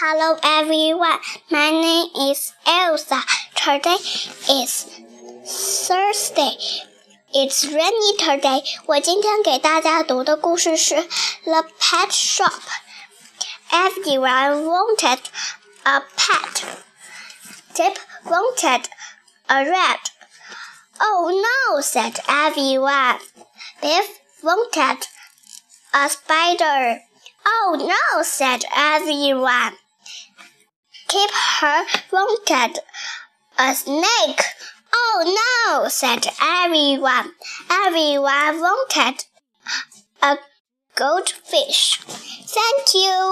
Hello everyone, my name is Elsa. Today is Thursday. It's rainy today. 我今天给大家读的故事是《The Pet Shop》。Everyone wanted a pet. Chip wanted a rat. Oh no, said everyone. Biff wanted a spider. Oh no, said everyone. Kipper wanted a snake. Oh no, said everyone. Everyone wanted a goldfish. Thank you.